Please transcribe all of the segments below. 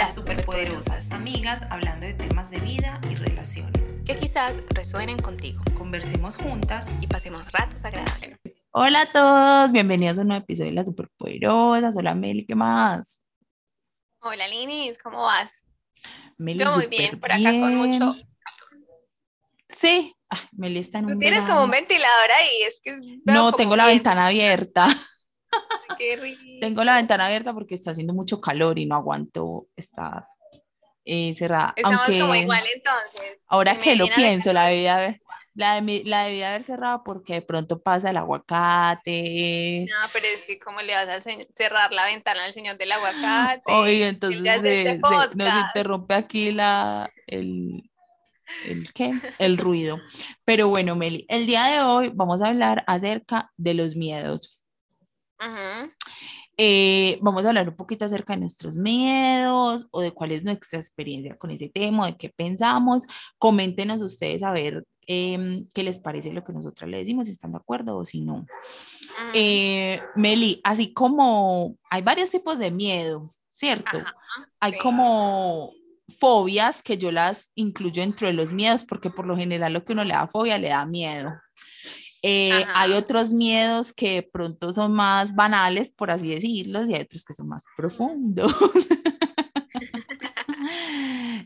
Las superpoderosas, amigas hablando de temas de vida y relaciones. Que quizás resuenen contigo. Conversemos juntas y pasemos ratos agradables. Hola a todos, bienvenidos a un nuevo episodio de Las superpoderosas. Hola Meli, ¿qué más? Hola Linis, ¿cómo vas? Meli, Yo muy bien, por acá con mucho Sí, ah, Meli está en un Tú tienes verano. como un ventilador ahí, es que... No, tengo la ventana abierta. Qué rico. Tengo la ventana abierta porque está haciendo mucho calor y no aguanto estar eh, cerrada. Estamos Aunque como igual entonces. ahora que lo pienso, la debí haber, la, de- la debí haber cerrado porque de pronto pasa el aguacate. No, pero es que cómo le vas a cerrar la ventana al señor del aguacate. Oye, entonces este se- nos interrumpe aquí la, el, el, ¿qué? el ruido. Pero bueno, Meli, el día de hoy vamos a hablar acerca de los miedos. Eh, vamos a hablar un poquito acerca de nuestros miedos o de cuál es nuestra experiencia con ese tema, de qué pensamos. Coméntenos ustedes a ver em, qué les parece lo que nosotros le decimos, si están de acuerdo o si no. Eh, Meli, así como hay varios tipos de miedo, ¿cierto? Hay sí. como fobias que yo las incluyo dentro de los miedos porque por lo general lo que uno le da fobia le da miedo. Eh, hay otros miedos que de pronto son más banales, por así decirlos, y hay otros que son más profundos.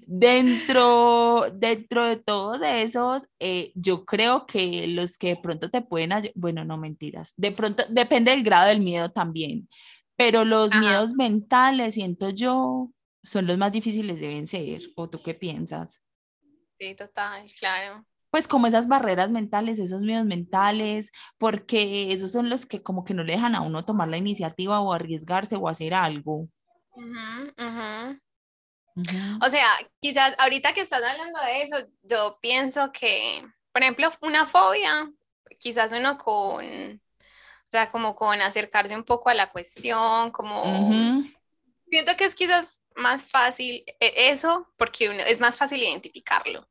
Dentro, dentro de todos esos, eh, yo creo que los que de pronto te pueden, bueno, no mentiras, de pronto depende del grado del miedo también, pero los Ajá. miedos mentales, siento yo, son los más difíciles de vencer. ¿O tú qué piensas? Sí, total, claro. Pues como esas barreras mentales, esos miedos mentales, porque esos son los que como que no le dejan a uno tomar la iniciativa o arriesgarse o hacer algo. O sea, quizás ahorita que estás hablando de eso, yo pienso que, por ejemplo, una fobia, quizás uno con, o sea, como con acercarse un poco a la cuestión, como, siento que es quizás más fácil eh, eso, porque uno, es más fácil identificarlo.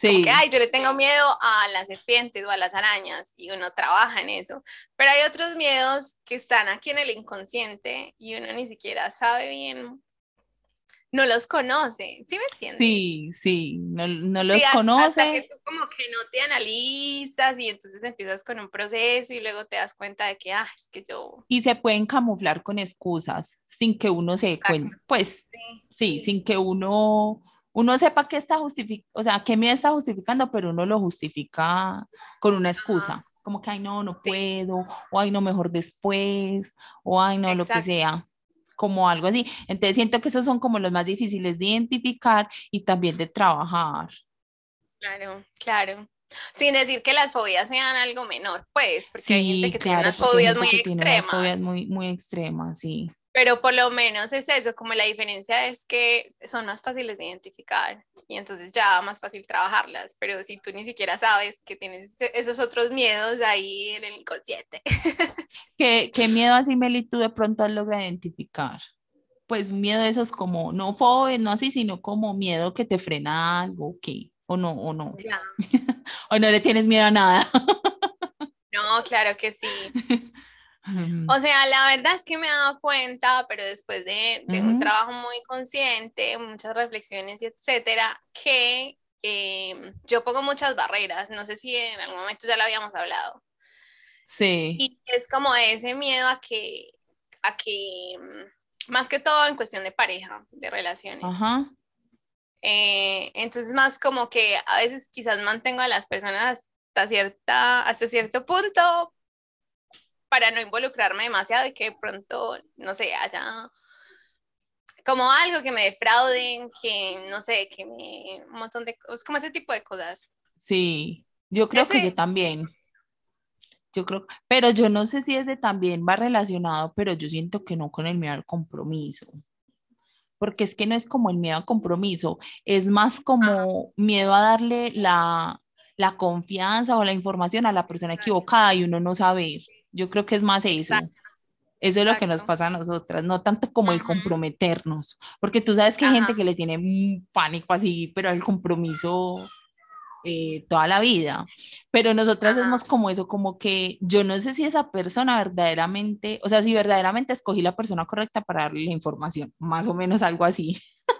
Como Sí, que, ay, yo le tengo miedo a las serpientes o a las arañas y uno trabaja en eso. Pero hay otros miedos que están aquí en el inconsciente y uno ni siquiera sabe bien, no los conoce. ¿Sí me entiendes? sí, sí, no, no los Sí, hasta- Hasta que conoce. tú como que no te analizas y entonces empiezas con un proceso y luego te das cuenta de que, ah, es que yo... y se pueden camuflar con excusas sin que uno se dé cuenta. Pues Sí, sí, sin que uno, uno sepa qué está justificando, o sea, qué miedo está justificando, pero uno lo justifica con una excusa. Como que, ay, no, no Sí. puedo, o ay, no, mejor después, o ay, no, lo que sea, como algo así. Entonces siento que esos son como los más difíciles de identificar y también de trabajar. claro, claro. Sin decir que las fobias sean algo menor, pues, porque hay gente Sí, que tiene claro, unas hay fobias muy tiene extremas. fobias muy, muy extremas, sí. Pero por lo menos es eso, como la diferencia es que son más fáciles de identificar y entonces ya más fácil trabajarlas, pero si tú ni siquiera sabes que tienes ese- esos otros miedos ahí en el inconsciente. ¿Qué, qué miedo así, Meli, tú de pronto has logrado identificar? Pues miedo de esos como, no fobias, no así, sino como miedo que te frena algo, ¿qué? O no, o no. Ya. O no le tienes miedo a nada. No, claro que sí. O sea, la verdad es que me he dado cuenta, pero después de, de un trabajo muy consciente, muchas reflexiones y etcétera, que eh, yo pongo muchas barreras. No sé si en algún momento ya lo habíamos hablado. Sí. Y es como ese miedo a que, a que, mm, más que todo en cuestión de pareja, de relaciones. Ajá. Eh, entonces más como que a veces quizás mantengo a las personas hasta, cierta, hasta cierto punto para no involucrarme demasiado y que de pronto, no sé, haya como algo que me defrauden, que no sé, que me, un montón de cosas, como ese tipo de cosas. Sí. Yo creo que yo también. Yo creo, pero yo no sé si ese también va relacionado, pero yo siento que no con el miedo al compromiso. Porque es que no es como el miedo al compromiso, es más como miedo a darle la, la confianza o la información a la persona equivocada y uno no saber. Yo creo que es más eso. Exacto. Eso es lo que nos Exacto. pasa a nosotras, no tanto como el comprometernos, porque tú sabes que hay gente Ajá. que le tiene un pánico así, pero el compromiso eh, toda la vida. Pero nosotras es Ajá. más como eso, como que yo no sé si esa persona verdaderamente, o sea, si verdaderamente escogí la persona correcta para darle la información, más o menos algo así.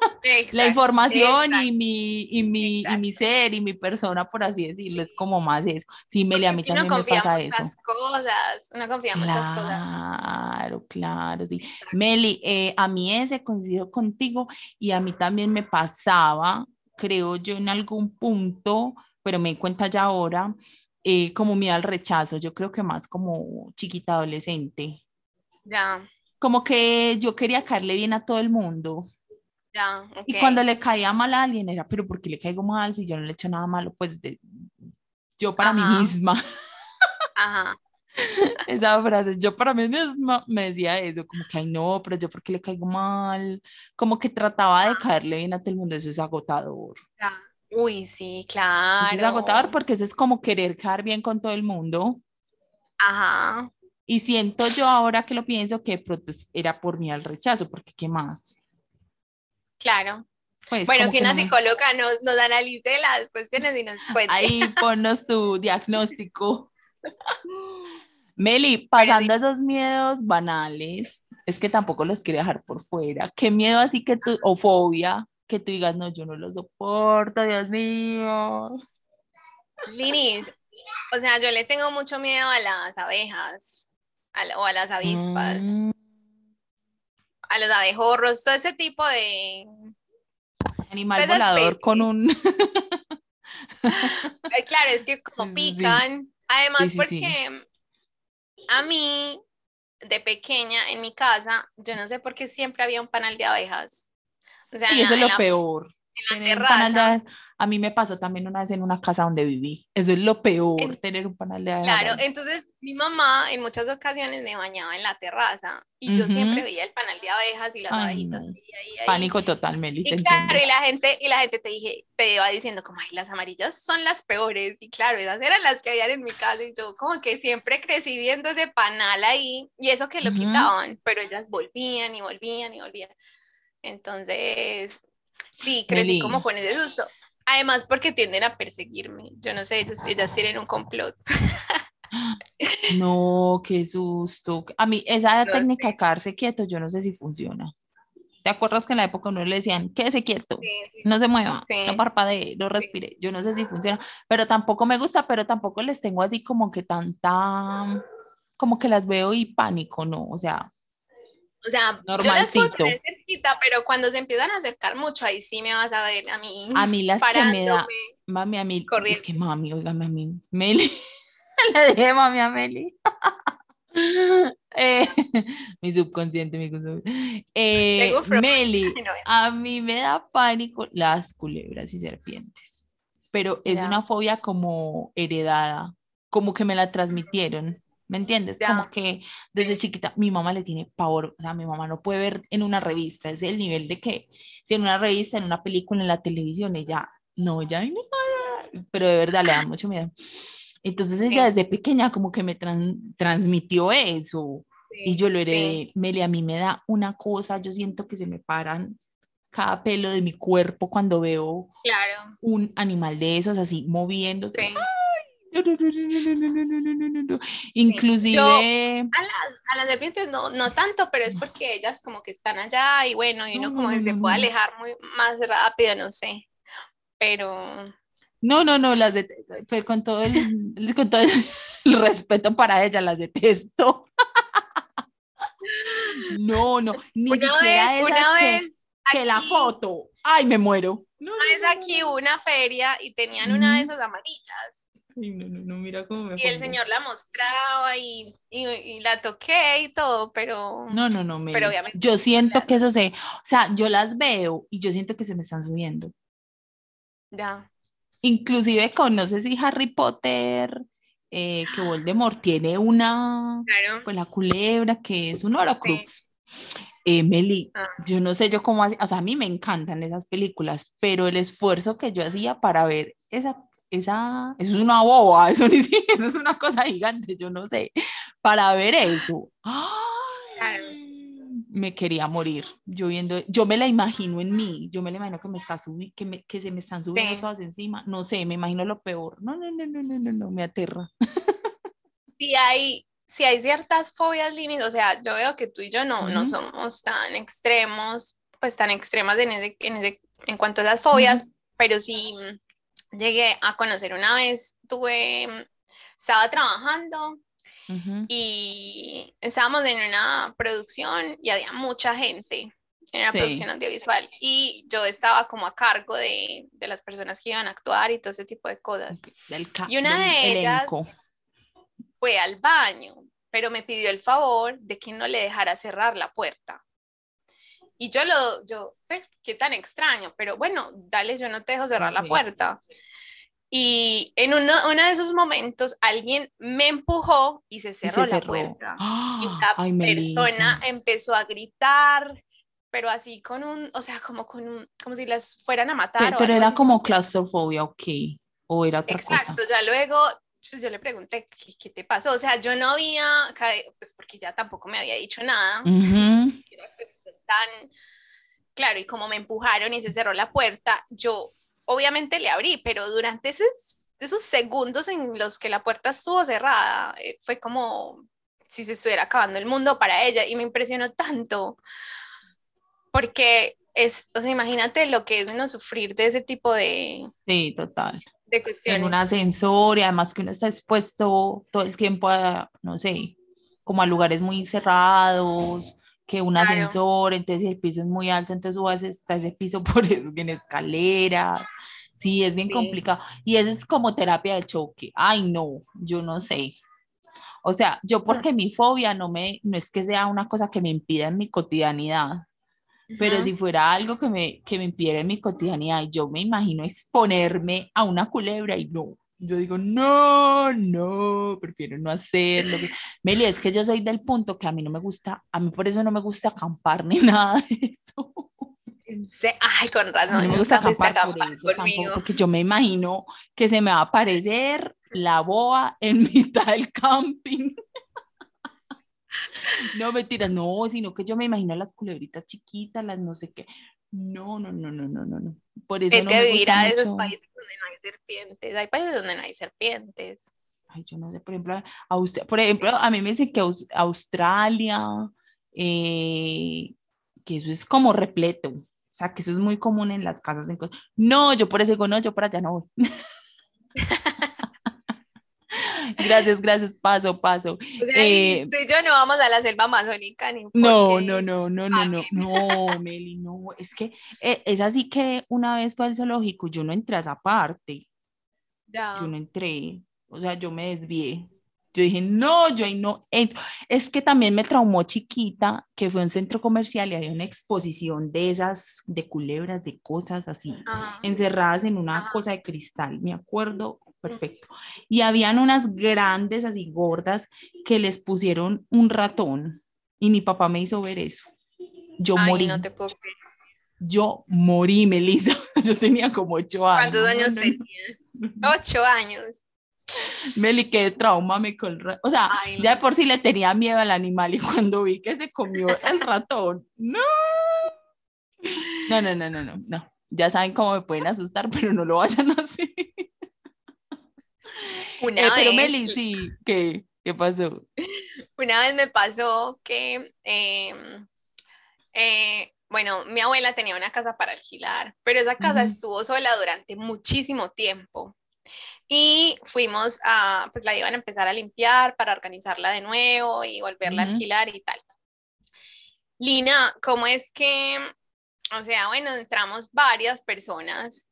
la información exacto. y mi, y, mi, y mi ser y mi persona, por así decirlo, es como más eso. Sí, Meli, a mí también me confía pasa muchas eso. cosas, uno confía muchas cosas. Claro, claro, sí. Meli, eh, a mí ese coincido contigo y a mí también me pasaba, creo yo, en algún punto, pero me di cuenta ya ahora, eh, como miedo al rechazo, yo creo que más como chiquita adolescente, Ya, como que yo quería caerle bien a todo el mundo. Ya. Y cuando le caía mal a alguien era, pero ¿por qué le caigo mal si yo no le he hecho nada malo? Pues de- yo para mí misma, Ajá, esa frase, yo para mí misma me decía eso, como que, ay no, pero yo por qué le caigo mal, como que trataba de caerle bien a todo el mundo, eso es agotador. ya. Uy, sí, Eso es agotador claro. porque eso es como querer caer bien con todo el mundo. Ajá, Y siento yo ahora que lo pienso que pronto era por mí al rechazo, porque ¿qué más? Claro. Pues, Bueno, que una no psicóloga nos, nos analice las cuestiones y nos cuente. Ahí ponnos su diagnóstico. Meli, pasando a esos miedos banales, es que tampoco los quería dejar por fuera. ¿Qué miedo así que tú, o fobia, que tú digas, no, yo no lo soporto, Dios mío? Linis, o sea, yo le tengo mucho miedo a las abejas a o a las avispas, Mm, a los abejorros, todo ese tipo de... animal Esa volador con un... Claro, es que como sí, pican, además Sí, sí, sí. porque a mí, de pequeña, en mi casa, yo no sé por qué siempre había un panal de abejas. O sea, Y eso es lo la- peor. En la tener un panal de abejas. A mí me pasó también una vez en una casa donde viví. Eso es lo peor, En- tener un panal de abejas. Claro, entonces mi mamá en muchas ocasiones me bañaba en la terraza y yo siempre veía el panal de abejas y las Ay, abejitas no. ahí, ahí, ahí. Pánico total, Meli, Y claro, entiendo. y la gente, y la gente te dije, te iba diciendo como, ay, las amarillas son las peores, y claro, esas eran las que habían en mi casa, y yo como que siempre crecí viendo ese panal ahí, y eso que lo Ujú. quitaban, pero ellas volvían y volvían y volvían. Entonces, sí, crecí Meli. como con ese susto. Además, porque tienden a perseguirme. Yo no sé, ellas, ellas tienen un complot. No, qué susto. A mí, esa No técnica de quedarse quieto, yo no sé si funciona. ¿Te acuerdas que en la época uno le decían, quédese quieto, Sí, sí. no se mueva, Sí. no parpadee, no respire? Yo no sé si funciona, pero tampoco me gusta, pero tampoco les tengo así como que tanta, como que las veo y pánico, ¿no? O sea, O sea, yo las puedo Normalcito. tener cerquita, pero cuando se empiezan a acercar mucho, ahí sí me vas a ver a mí. a mí las que me da, mami, a mí, es corriendo. que mami, óigame a mí, Meli, le dije mami a Meli. Eh, mi subconsciente, mi subconsciente. Eh, Meli, a mí me da pánico las culebras y serpientes, pero es Ya. una fobia como heredada, como que me la transmitieron, ¿me entiendes? Ya. Como que desde chiquita mi mamá le tiene pavor, o sea, mi mamá no puede ver en una revista, es el nivel de que si en una revista, en una película, en la televisión, ella, no, "Ay, no", pero de verdad le da mucho miedo. Entonces ella Sí. desde pequeña como que me tran- transmitió eso y sí, yo lo sí. heredé. Meli, a mí me da una cosa, yo siento que se me paran cada pelo de mi cuerpo cuando veo Claro, un animal de esos así moviéndose. sí. Inclusive... A, las, serpientes no, no tanto, pero es porque ellas como que están allá y bueno, y uno como que se puede alejar muy más rápido, no sé. Pero... No, no, no, las detesto, pues, con todo el, con todo el respeto para ellas, las detesto. No, no, ni una siquiera vez, una vez que, la foto. Ay, me muero. No, aquí una feria y tenían una de esas amarillas. Ay, no, no, no, mira cómo me Y el pongo. señor la mostraba y, y, y la toqué y todo, pero No, no, no, Meli. Pero obviamente Yo siento que eso se, o sea, yo las veo y yo siento que se me están subiendo. ya. Inclusive con, no sé si Harry Potter, eh, que Voldemort tiene una, Claro. pues la culebra, que es un Horcrux. Eh, Meli, Ah. yo no sé yo cómo, o sea, a mí me encantan esas películas, pero el esfuerzo que yo hacía para ver esa, esa, eso es una boba, eso ni eso es una cosa gigante, yo no sé, para ver eso. ¡ay! Me quería morir. Yo viendo, yo me la imagino en mí, yo me la imagino que me está subi que, me, que se me están subiendo Sí. todas encima. No sé, me imagino lo peor. No, no, no, no, no, no, no, me aterra. Si hay, si hay ciertas fobias, Linis, o sea, yo veo que tú y yo no, no Ujú. somos tan extremos, pues tan extremas en, ese, en, ese, en cuanto a esas fobias, pero sí llegué a conocer una vez, tuve, mm, estaba trabajando y estábamos en una producción y había mucha gente en la producción audiovisual y yo estaba como a cargo de, de, las personas que iban a actuar y todo ese tipo de cosas. y una de ellas fue al baño, pero me pidió el favor de que no le dejara cerrar la puerta. Y yo lo, yo, pues, qué tan extraño, pero bueno, dale, yo no te dejo cerrar la puerta. Y en uno, uno, de esos momentos alguien me empujó y se cerró, la puerta. y la persona empezó a gritar, pero así con un, o sea, como con un, como si las fueran a matar. Pero, era como claustrofobia, ok. O era otra Exacto, ya luego pues yo le pregunté, ¿qué, ¿qué, te pasó? O sea, yo no había, pues porque ya tampoco me había dicho nada. Pues, tan, claro, y como me empujaron y se cerró la puerta, yo obviamente le abrí, pero durante esos, esos segundos en los que la puerta estuvo cerrada, eh, fue como si se estuviera acabando el mundo para ella y me impresionó tanto porque es, o sea, imagínate lo que es no sufrir de ese tipo de... Sí, total. De cuestiones. En un ascensor y además que uno está expuesto todo el tiempo a, no sé, como a lugares muy cerrados, que un ascensor, entonces el piso es muy alto, entonces subes hasta ese piso por eso, en escaleras. Sí, es bien complicado. Y eso es como terapia de choque. Ay, no, yo no sé. O sea, yo porque mi fobia no me, no es que sea una cosa que me impida en mi cotidianidad, pero si fuera algo que me, que me impidiera en mi cotidianidad, yo me imagino exponerme a una culebra y no, yo digo, no, no, prefiero no hacerlo. Meli, es que yo soy del punto que a mí no me gusta, a mí por eso no me gusta acampar ni nada de eso. Ay, con razón. No me gusta acampar, por eso, tampoco, porque yo me imagino que se me va a aparecer la boa en mitad del camping. No, mentira, no, sino que yo me imagino las culebritas chiquitas, las no sé qué. No, no, no, no, no, no, no. Por eso es no que vivir a esos países donde no hay serpientes. Hay países donde no hay serpientes. Ay, yo no sé, por ejemplo, por ejemplo, a mí me dicen que Australia, eh, que eso es como repleto. O sea, que eso es muy común en las casas. No, yo por eso digo, no, yo para allá no voy. gracias, gracias, paso, paso. eh, tú y yo no vamos a la selva amazónica ni No, no, no, no, no, no, no, Meli, no, es que eh, es así que una vez fue al zoológico, yo no entré a esa parte. Ya. Yo no entré, o sea, yo me desvié. Yo dije, no, yo ahí no entro. Es que también me traumó chiquita, que fue un centro comercial y había una exposición de esas, de culebras, de cosas así, encerradas en una cosa de cristal. Me acuerdo perfecto. Y habían unas grandes, así gordas, que les pusieron un ratón. Y mi papá me hizo ver eso. Yo morí. No te puedo Yo morí, Melissa. Yo tenía como ocho años. ¿Cuántos años tenías? Ocho años. Meli, qué trauma me con O sea, ya de por sí le tenía miedo al animal y cuando vi que se comió el ratón, no. No, no, no, no, no, no. Ya saben cómo me pueden asustar, pero no lo vayan a hacer. Una eh, pero Meli, sí, ¿qué, ¿qué pasó? Una vez me pasó que, em, eh, bueno, mi abuela tenía una casa para alquilar, pero esa casa estuvo sola durante muchísimo tiempo. Y fuimos a, pues la iban a empezar a limpiar para organizarla de nuevo y volverla a alquilar y tal. Lina, ¿cómo es que, o sea, bueno, entramos varias personas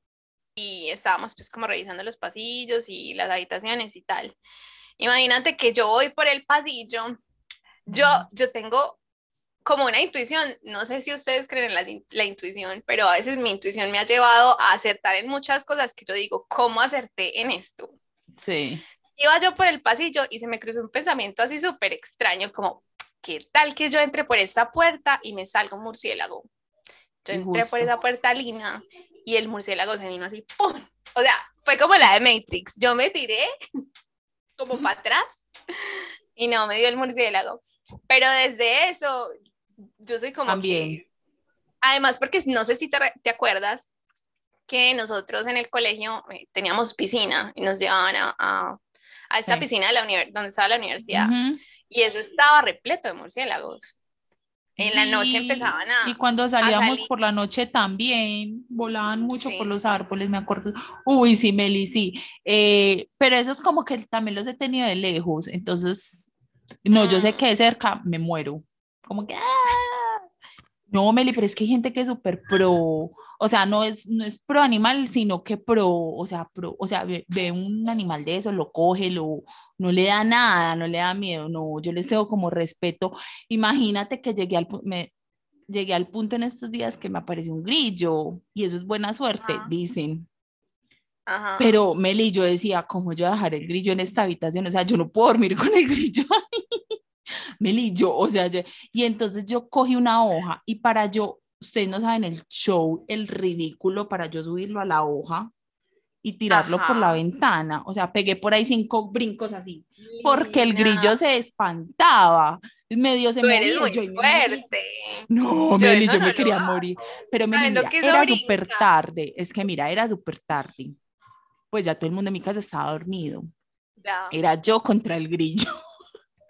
y estábamos pues como revisando los pasillos y las habitaciones y tal. Imagínate que yo voy por el pasillo, yo, yo tengo como una intuición, no sé si ustedes creen en la, la, intuición, pero a veces mi intuición me ha llevado a acertar en muchas cosas que yo digo, ¿cómo acerté en esto? Sí. Iba yo por el pasillo y se me cruzó un pensamiento así súper extraño, como, ¿qué tal que yo entre por esta puerta y me salga un murciélago? Yo entré por esa puerta lina y el murciélago se vino así, ¡pum! O sea, fue como la de Matrix. Yo me tiré como para atrás y no me dio el murciélago. Pero desde eso, yo soy como También. Además, porque no sé si te, te, acuerdas que nosotros en el colegio eh, teníamos piscina y nos llevaban a, a, esta piscina de la donde estaba la universidad. Y eso estaba repleto de murciélagos. En la noche empezaban a... Y cuando salíamos por la noche también, volaban mucho por Sí. los árboles, me acuerdo. Uy, sí, Meli, sí. Eh, pero eso es como que también los he tenido de lejos, entonces, no, yo sé Mm. que de cerca me muero. Como que, ¡ah! No, Meli, pero es que hay gente que es súper pro, o sea, no es, no es pro animal, sino que pro, o sea, pro, o sea, ve, ve un animal de eso, lo coge, lo, no le da nada, no le da miedo, no, yo les tengo como respeto. Imagínate que llegué al, me, llegué al punto en estos días que me apareció un grillo, y eso es buena suerte, Ajá. dicen. Ajá. Pero Meli, yo decía, ¿cómo yo dejar el grillo en esta habitación? O sea, yo no puedo dormir con el grillo ahí. Meli, yo, o sea, yo, y entonces yo cogí una hoja y para yo, ustedes no saben el show, el ridículo para yo subirlo a la hoja y tirarlo por la ventana. O sea, pegué por ahí cinco brincos así, porque el grillo se espantaba. Medio se Tú eres movía, muy yo ahí me. No, Yo Meli, yo no me quería hago. morir. Pero Meli, mira, era súper tarde. Es que mira, era súper tarde. Pues ya todo el mundo en mi casa estaba dormido. Ya. Era yo contra el grillo.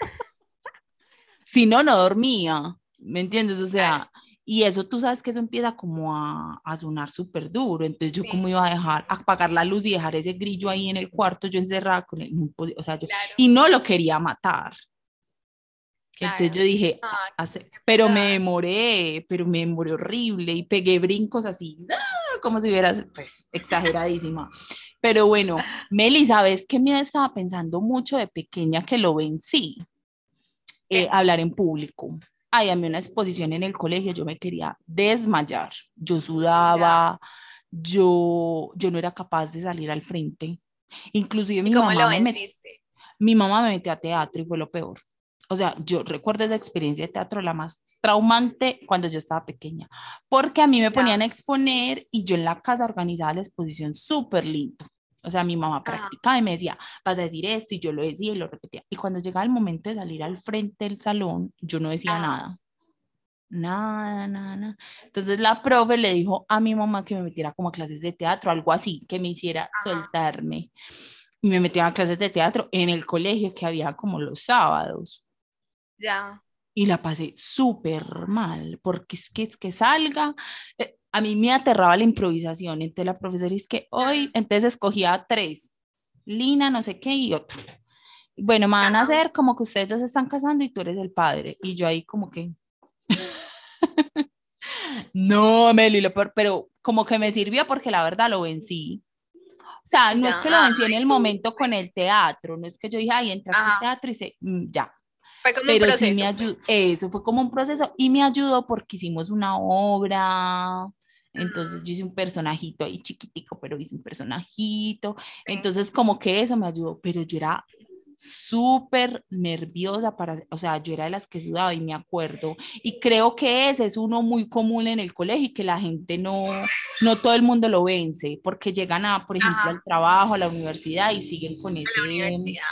si no, no dormía. ¿Me entiendes? O sea, Claro. Y eso tú sabes que eso empieza como a, a sonar súper duro. Entonces, yo, Sí. ¿cómo iba a dejar, a apagar la luz y dejar ese grillo ahí en el cuarto, yo encerrada con él? No podía- o sea, yo, Claro. y no lo quería matar. Entonces Claro. yo dije, Ay, hace- pero me demoré, pero me demoré horrible y pegué brincos así, ¡ah! como si hubieras, pues, exageradísima. Pero bueno, Meli, ¿sabes qué me estaba pensando mucho de pequeña que lo vencí? Eh, hablar en público. Ay, a mí una exposición en el colegio, yo me quería desmayar. Yo sudaba, yo, yo no era capaz de salir al frente. Inclusive ¿Y mi mamá me met- mi mamá me metió a teatro y fue lo peor. O sea, yo recuerdo esa experiencia de teatro la más traumante cuando yo estaba pequeña, porque a mí me ponían a exponer y yo en la casa organizaba la exposición súper lindo. O sea, mi mamá Ajá. practicaba y me decía, vas a decir esto, y yo lo decía y lo repetía. Y cuando llegaba el momento de salir al frente del salón, yo no decía Ajá. nada. Nada, nada, nada. Entonces la profe le dijo a mi mamá que me metiera como a clases de teatro, algo así, que me hiciera Ajá. soltarme. Y me metía a clases de teatro en el colegio que había como los sábados. Ya. Y la pasé súper mal, porque es que, es que salga. eh, a mí me aterraba la improvisación. Entonces la profesora es que hoy, entonces escogía tres, Lina, no sé qué y otro. Bueno, me van a hacer como que ustedes dos están casando y tú eres el padre. Y yo ahí como que... no, Meli, lo peor, pero como que me sirvió porque la verdad lo vencí. O sea, no es que lo vencí en ay, el momento súper. con el teatro, no es que yo dije, ay, entra al teatro y se, mm, ya, Fue como un pero proceso. sí me ayudó, eso fue como un proceso y me ayudó porque hicimos una obra, entonces yo hice un personajito ahí chiquitico, pero hice un personajito, entonces como que eso me ayudó, pero yo era súper nerviosa para, o sea, yo era de las que sudaba y me acuerdo, y creo que ese es uno muy común en el colegio y que la gente no, no todo el mundo lo vence, porque llegan a, por ejemplo, Ajá. al trabajo, a la universidad y siguen con la ese, universidad.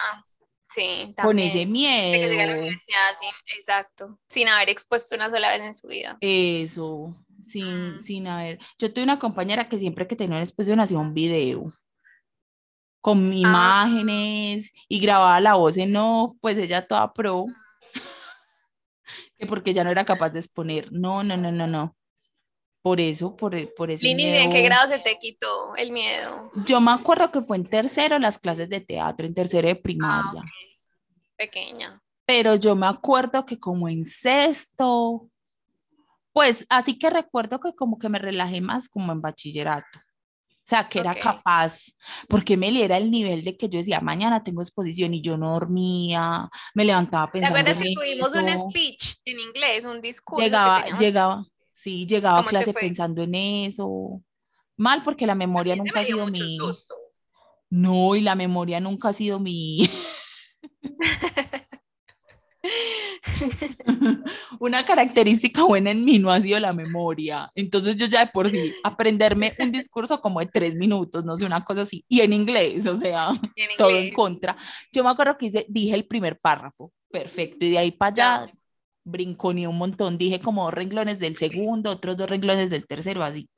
Sí, con ese también. De que llegue a la miedo. universidad, sí, exacto. Sin haber expuesto una sola vez en su vida. Eso, sin, Mm. sin haber. Yo tuve una compañera que siempre que tenía una exposición hacía un video con Ah. imágenes y grababa la voz en off, pues ella toda pro, que porque ya no era capaz de exponer. No, no, no, no, no. Por eso, por, por ese Lini, ¿en qué grado se te quitó el miedo? Yo me acuerdo que fue en tercero las clases de teatro, en tercero de Ah, primaria. Pequeña. pero yo me acuerdo que como en sexto, pues así que recuerdo que como que me relajé más como en bachillerato. O sea, que era Ok. capaz, porque me era el nivel de que yo decía, mañana tengo exposición y yo no dormía, me levantaba ¿Te pensando acuerdas que tuvimos un speech en inglés, un discurso que llegaba, teníamos? llegaba, sí, llegaba a ¿Cómo te clase pensando en eso. Mal porque la memoria nunca me ha sido mi... susto. No, y la memoria nunca ha sido mi... Una característica buena en mí no ha sido la memoria. Entonces yo ya de por sí, aprenderme un discurso como de tres minutos, no sé, una cosa así, y en inglés, o sea, En todo en contra. Yo me acuerdo que hice, dije el primer párrafo, perfecto, y de ahí para allá brinconeé un montón, dije como dos renglones del segundo, otros dos renglones del tercero, así.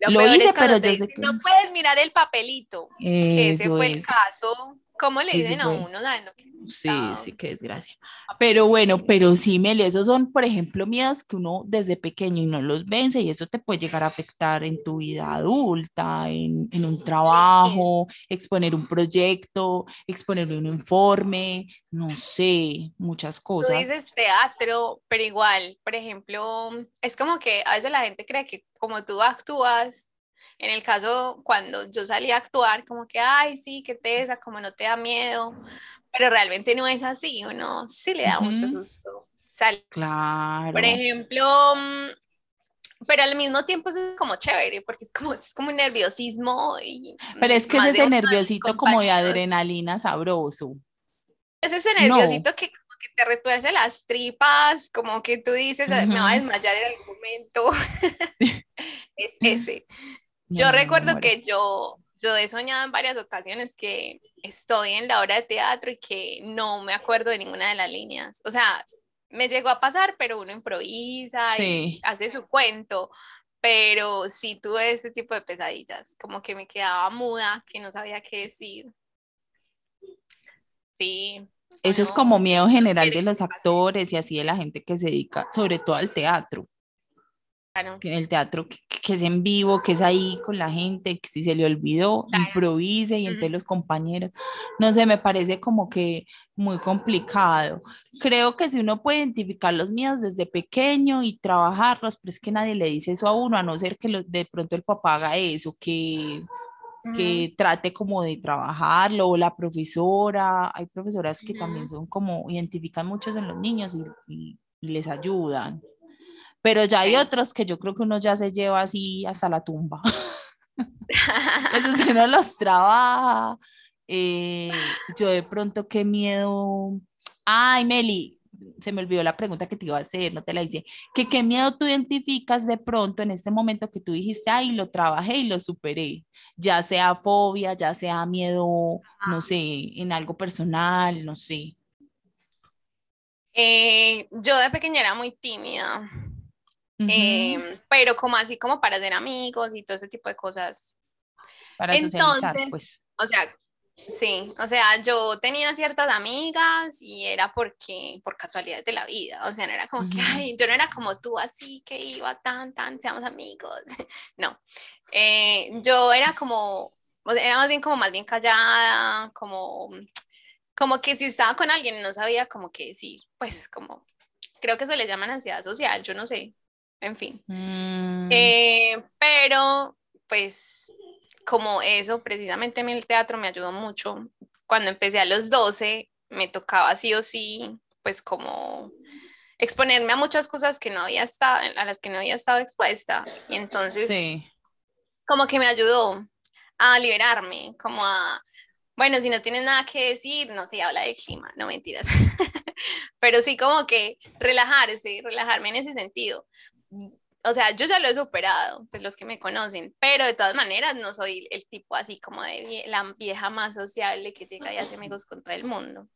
Lo, Lo hice, pero yo sé dicen, que- no puedes mirar el papelito. que ese Eso fue el es. caso ¿Cómo le dicen a uno Sí, sí, qué desgracia. Pero bueno, pero sí, Meli, esos son, por ejemplo, miedos que uno desde pequeño y no los vence y eso te puede llegar a afectar en tu vida adulta, en, en un trabajo, exponer un proyecto, exponer un informe, no sé, muchas Tú cosas. dices teatro, pero igual, por ejemplo, es como que a veces la gente cree que como tú actúas, en el caso cuando yo salí a actuar, como que, ay, sí, qué tesa, como no te da miedo, pero realmente no es así, uno sí le da mucho susto. Sal- Claro. Por ejemplo, mm, pero al mismo tiempo es como chévere, porque es como, es como un nerviosismo y Pero es que es ese nerviosito como de adrenalina sabroso. Es ese No. nerviosito que como que te retuerce las tripas, como que tú dices, "Ay, me va a desmayar en algún momento. es ese. No, Yo no, recuerdo que yo, yo he soñado en varias ocasiones que estoy en la obra de teatro y que no me acuerdo de ninguna de las líneas. O sea, me llegó a pasar, pero uno improvisa y hace su cuento. Pero sí tuve ese tipo de pesadillas, como que me quedaba muda, que no sabía qué decir. Sí. Ese es uno como miedo general de los actores y así de la gente que se dedica, sobre todo al teatro. Claro. que en el teatro que, que es en vivo, que es ahí con la gente, que si se le olvidó, Claro. improvise y entre Ujú. los compañeros. No sé, me parece como que muy complicado. Creo que si uno puede identificar los miedos desde pequeño y trabajarlos, pero es que nadie le dice eso a uno, a no ser que lo- de pronto el papá haga eso, que, que trate como de trabajarlo, o la profesora. Hay profesoras que también Ujú. son como, identifican muchos en los niños y, y- y les ayudan. Pero ya hay otros que yo creo que uno ya se lleva así hasta la tumba. Pues usted no los trabaja. Eh, yo de pronto qué miedo. Ay, Meli, se me olvidó la pregunta que te iba a hacer, no te la hice. Que qué miedo tú identificas de pronto en este momento que tú dijiste, ay, lo trabajé y lo superé. Ya sea fobia, ya sea miedo, no sé, en algo personal, no sé. Eh, yo de pequeña era muy tímida, Ujú, em, pero como así como para ser amigos y todo ese tipo de cosas. Para socializar, entonces, pues. O sea, sí, o sea, yo tenía ciertas amigas y era porque, por casualidades de la vida, o sea, no era como que, Ujú. ay, yo no era como tú así que iba tan, tan, seamos amigos, no, Eh, yo era como, era más bien como más bien callada, como, como que si estaba con alguien no sabía como qué decir, pues como, creo que eso le llaman ansiedad social, yo no sé, en fin. Mm, Eh, pero, pues, como eso, precisamente mí el teatro me ayudó mucho. Cuando empecé a los 12, me tocaba sí o sí, pues como exponerme a muchas cosas que no había estado, a las que no había estado expuesta. Y entonces, sí. como que me ayudó a liberarme, como a, bueno, si no tienes nada que decir, no sé, habla de clima, no mentiras. Pero sí como que relajarse, relajarme en ese sentido. O sea, yo ya lo he superado, pues los que me conocen, pero de todas maneras no soy el tipo así como de vie- la vieja más sociable que llega y hace amigos con todo el mundo.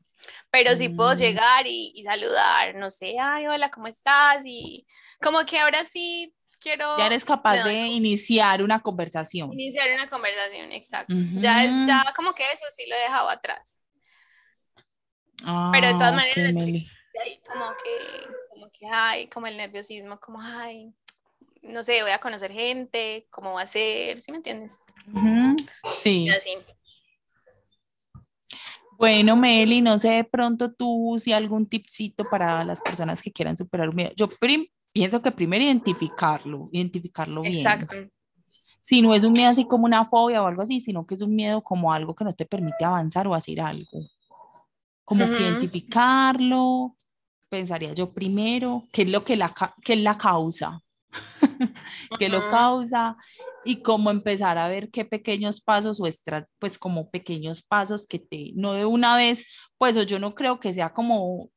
Pero sí puedo Mm. llegar y, y saludar, no sé, ay, hola, ¿cómo estás? Y como que ahora sí quiero Ya eres capaz de iniciar una conversación. iniciar una conversación, exacto. Ya, Ujú. ya como que eso sí lo he dejado atrás. Pero de todas Ah, maneras, ahí como que, como que, ay, como el nerviosismo, como, ay, no sé, voy a conocer gente, cómo va a ser, ¿sí me entiendes? Ujú, Sí. Y así. Bueno, Meli, no sé de pronto tú si algún tipcito para las personas que quieran superar un miedo. Yo pienso que primero identificarlo, identificarlo bien. Exacto. Si no es un miedo así como una fobia o algo así, sino que es un miedo como algo que no te permite avanzar o hacer algo. Como que Ujú. identificarlo, pensaría yo primero, qué es lo que la, qué es la causa, qué lo causa y cómo empezar a ver qué pequeños pasos o extra, pues como pequeños pasos que te, no de una vez, pues yo no creo que sea como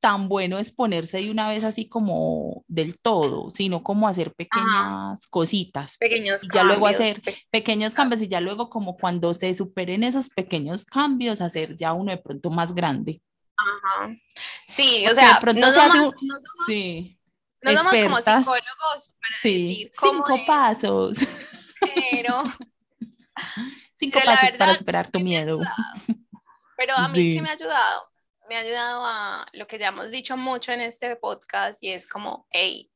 tan bueno exponerse de una vez así como del todo, sino como hacer pequeñas cositas Pequeños y ya luego cambios, hacer pe- pequeños cambios y ya luego como cuando se superen esos pequeños cambios, hacer ya uno de pronto más grande. Ajá. Sí, o Porque sea, pronto no se somos, un- no somos, Sí, no somos como psicólogos para sí, decir cómo cinco es, pasos, pero cinco Pero pasos para superar tu sí miedo. Pero a mí, Sí. ¿qué me ha ayudado? Me ha ayudado a lo que ya hemos dicho mucho en este podcast y es como, hey,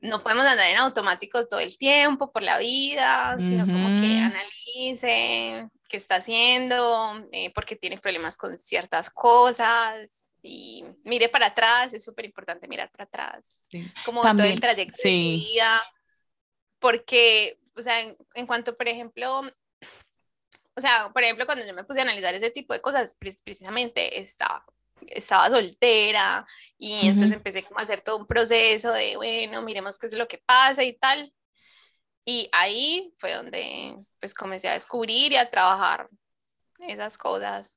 no podemos andar en automático todo el tiempo por la vida, sino como que analice qué está haciendo, eh, porque tiene problemas con ciertas cosas y mire para atrás, es súper importante mirar para atrás, Sí. como todo También, el trayecto de sí. tu vida, porque, o sea, en, en cuanto, por ejemplo, o sea, por ejemplo, cuando yo me puse a analizar ese tipo de cosas, pre- precisamente estaba, estaba soltera y entonces empecé como a hacer todo un proceso de, bueno, miremos qué es lo que pasa y tal. Y ahí fue donde pues comencé a descubrir y a trabajar esas cosas.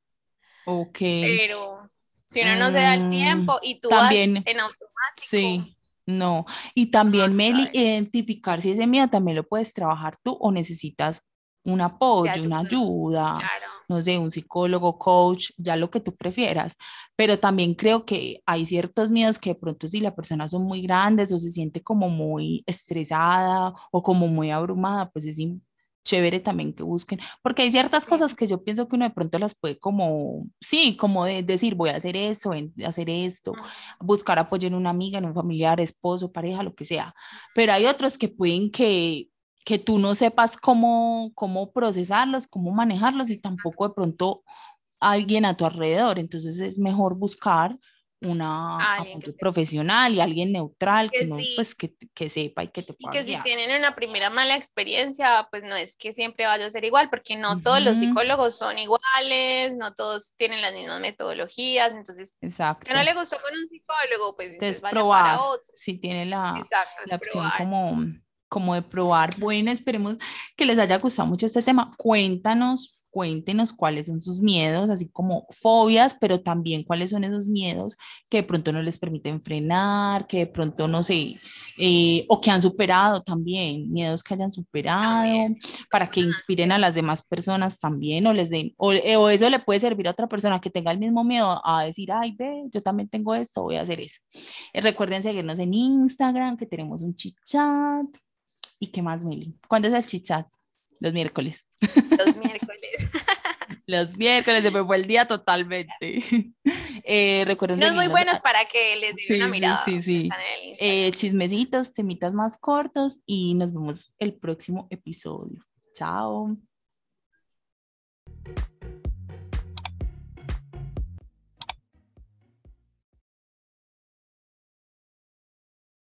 Ok. Pero si uno no se da el Mm, tiempo y tú también, vas en automático, Sí, no. Y también, No, Meli, sabes. identificar si ese miedo también lo puedes trabajar tú o necesitas un apoyo, una ayuda, ayuda, claro. No sé, un psicólogo, coach, ya lo que tú prefieras. Pero también creo que hay ciertos miedos que de pronto si la persona son muy grandes o se siente como muy estresada o como muy abrumada, pues es chévere también que busquen, porque hay ciertas cosas que yo pienso que uno de pronto las puede como, sí, como de decir, voy a hacer eso, hacer esto, buscar apoyo en una amiga, en un familiar, esposo, pareja, lo que sea. Pero hay otros que pueden que, que tú no sepas cómo, cómo procesarlos, cómo manejarlos y tampoco de pronto alguien a tu alrededor. Entonces es mejor buscar una apoyo profesional y alguien neutral que, Que no, sí. pues, que, que sepa y que te Y pueda que si tienen una primera mala experiencia, pues no es que siempre vaya a ser igual, porque no todos los psicólogos son iguales, no todos tienen las mismas metodologías, entonces, Exacto. que no le gustó con un psicólogo, pues entonces Entonces, va a llamar probar a otro. si tiene la, Exacto, la opción probar. como, como de probar. Bueno, esperemos que les haya gustado mucho este tema. Cuéntanos, cuéntenos cuáles son sus miedos, así como fobias, pero también cuáles son esos miedos que de pronto no les permiten frenar, que de pronto no sé, eh, o que han superado también, miedos que hayan superado, para que inspiren a las demás personas también, o les den, o, eh, o eso le puede servir a otra persona que tenga el mismo miedo a decir, ay, ve, yo también tengo esto, voy a hacer eso. Eh, recuerden seguirnos en Instagram, que tenemos un chit chat. ¿Y qué más, Meli? ¿Cuándo es el chit chat? Los miércoles. Los miércoles. Los miércoles se me fue el día totalmente. Eh, recuerden Unos muy buenos para que les den Sí, una sí, mirada. sí, sí. El eh, chismecitos, temitas más cortos y nos vemos el próximo episodio. Chao.